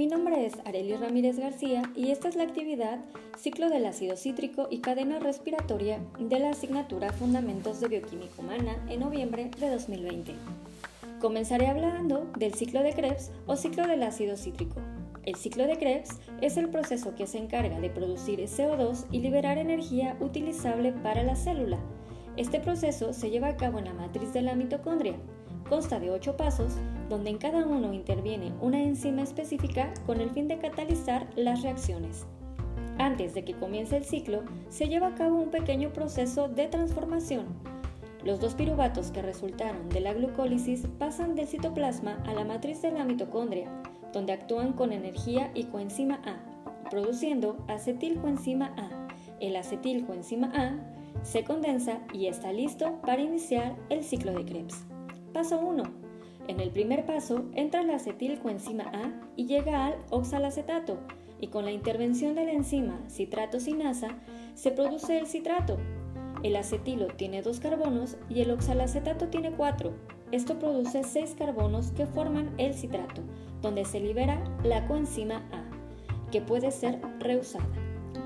Mi nombre es Arely Ramírez García y esta es la actividad Ciclo del ácido cítrico y cadena respiratoria de la asignatura Fundamentos de Bioquímica Humana en noviembre de 2020. Comenzaré hablando del ciclo de Krebs o ciclo del ácido cítrico. El ciclo de Krebs es el proceso que se encarga de producir CO2 y liberar energía utilizable para la célula. Este proceso se lleva a cabo en la matriz de la mitocondria. Consta de ocho pasos donde en cada uno interviene una enzima específica con el fin de catalizar las reacciones. Antes de que comience el ciclo, se lleva a cabo un pequeño proceso de transformación. Los dos piruvatos que resultaron de la glucólisis pasan del citoplasma a la matriz de la mitocondria, donde actúan con energía y coenzima A, produciendo acetilcoenzima A. El acetilcoenzima A se condensa y está listo para iniciar el ciclo de Krebs. Paso 1 en el primer paso entra la acetilcoenzima A y llega al oxalacetato y con la intervención de la enzima citrato sinasa se produce el citrato. El acetilo tiene dos carbonos y el oxalacetato tiene cuatro. Esto produce seis carbonos que forman el citrato, donde se libera la coenzima A, que puede ser reusada.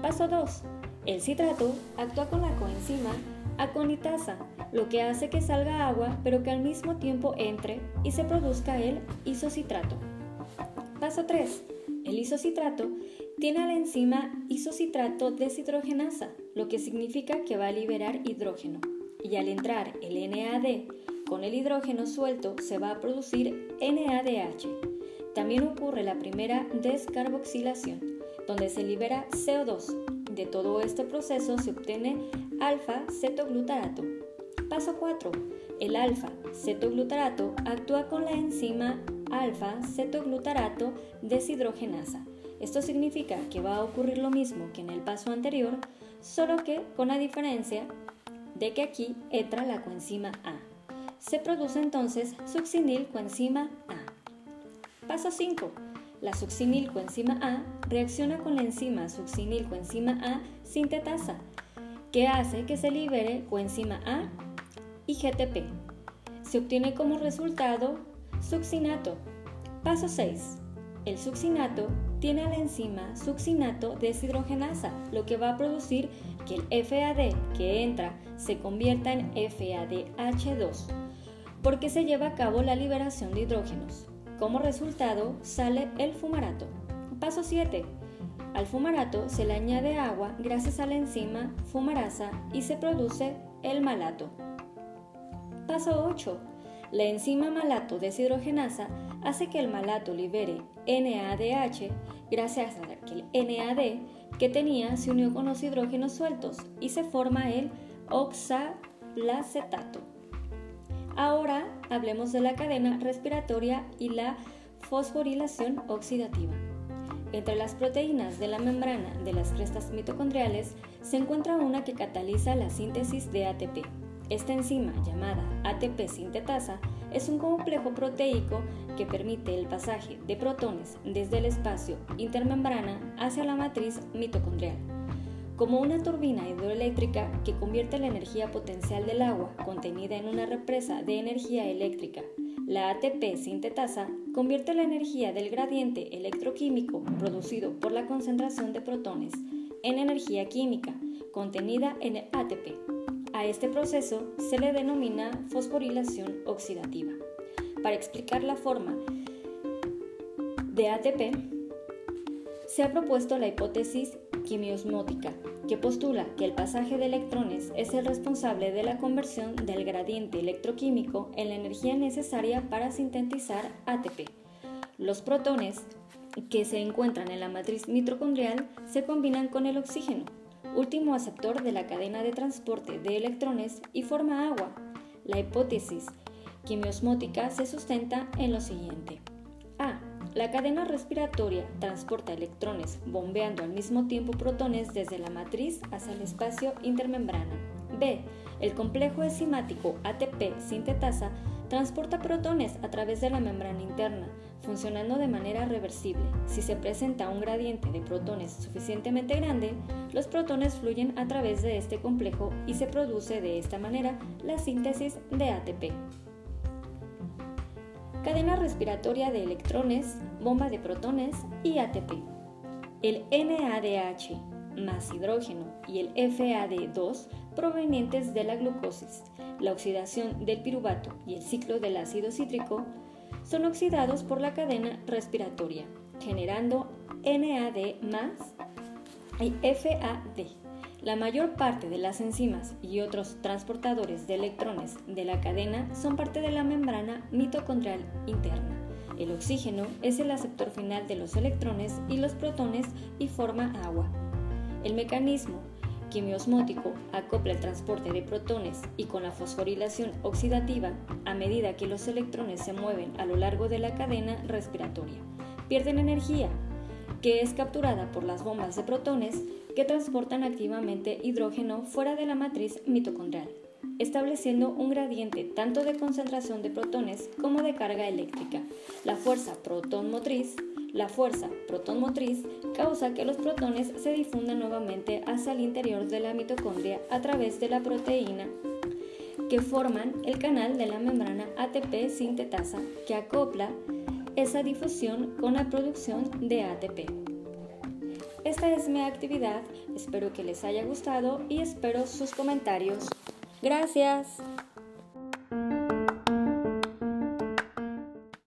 Paso 2. El citrato actúa con la coenzima aconitasa lo que hace que salga agua pero que al mismo tiempo entre y se produzca el isocitrato. Paso 3. El isocitrato tiene a la enzima isocitrato deshidrogenasa, lo que significa que va a liberar hidrógeno. Y al entrar el NAD con el hidrógeno suelto se va a producir NADH. También ocurre la primera descarboxilación, donde se libera CO2. De todo este proceso se obtiene alfa-cetoglutarato, Paso 4. El alfa-cetoglutarato actúa con la enzima alfa-cetoglutarato deshidrogenasa. Esto significa que va a ocurrir lo mismo que en el paso anterior, solo que con la diferencia de que aquí entra la coenzima A. Se produce entonces succinilcoenzima A. Paso 5. La succinilcoenzima A reacciona con la enzima succinilcoenzima A sintetasa, que hace que se libere coenzima A y GTP. Se obtiene como resultado succinato. Paso 6. El succinato tiene a la enzima succinato deshidrogenasa, lo que va a producir que el FAD que entra se convierta en FADH2, porque se lleva a cabo la liberación de hidrógenos. Como resultado sale el fumarato. Paso 7. Al fumarato se le añade agua gracias a la enzima fumarasa y se produce el malato. Paso 8. La enzima malato deshidrogenasa hace que el malato libere NADH gracias a que el NAD que tenía se unió con los hidrógenos sueltos y se forma el oxalacetato. Ahora hablemos de la cadena respiratoria y la fosforilación oxidativa. Entre las proteínas de la membrana de las crestas mitocondriales se encuentra una que cataliza la síntesis de ATP esta enzima, llamada ATP sintetasa, es un complejo proteico que permite el pasaje de protones desde el espacio intermembrana hacia la matriz mitocondrial. Como una turbina hidroeléctrica que convierte la energía potencial del agua contenida en una represa de energía eléctrica, la ATP sintetasa convierte la energía del gradiente electroquímico producido por la concentración de protones en energía química contenida en el ATP. A este proceso se le denomina fosforilación oxidativa. Para explicar la forma de ATP, se ha propuesto la hipótesis quimiosmótica, que postula que el pasaje de electrones es el responsable de la conversión del gradiente electroquímico en la energía necesaria para sintetizar ATP. Los protones que se encuentran en la matriz mitocondrial se combinan con el oxígeno último aceptor de la cadena de transporte de electrones y forma agua. La hipótesis quimiosmótica se sustenta en lo siguiente. La cadena respiratoria transporta electrones bombeando al mismo tiempo protones desde la matriz hacia el espacio intermembrana. B. El complejo enzimático ATP sintetasa transporta protones a través de la membrana interna, funcionando de manera reversible. Si se presenta un gradiente de protones suficientemente grande, los protones fluyen a través de este complejo y se produce de esta manera la síntesis de ATP. Cadena respiratoria de electrones, bomba de protones y ATP. El NADH más hidrógeno y el FAD2 provenientes de la glucosis, la oxidación del piruvato y el ciclo del ácido cítrico son oxidados por la cadena respiratoria, generando NAD más y FAD. La mayor parte de las enzimas y otros transportadores de electrones de la cadena son parte de la membrana mitocondrial interna. El oxígeno es el aceptor final de los electrones y los protones y forma agua. El mecanismo quimiosmótico acopla el transporte de protones y con la fosforilación oxidativa, a medida que los electrones se mueven a lo largo de la cadena respiratoria, pierden energía, que es capturada por las bombas de protones que transportan activamente hidrógeno fuera de la matriz mitocondrial, estableciendo un gradiente tanto de concentración de protones como de carga eléctrica. La fuerza proton motriz la fuerza protonmotriz causa que los protones se difundan nuevamente hacia el interior de la mitocondria a través de la proteína que forman el canal de la membrana ATP sintetasa que acopla esa difusión con la producción de ATP. Esta es mi actividad, espero que les haya gustado y espero sus comentarios. Gracias.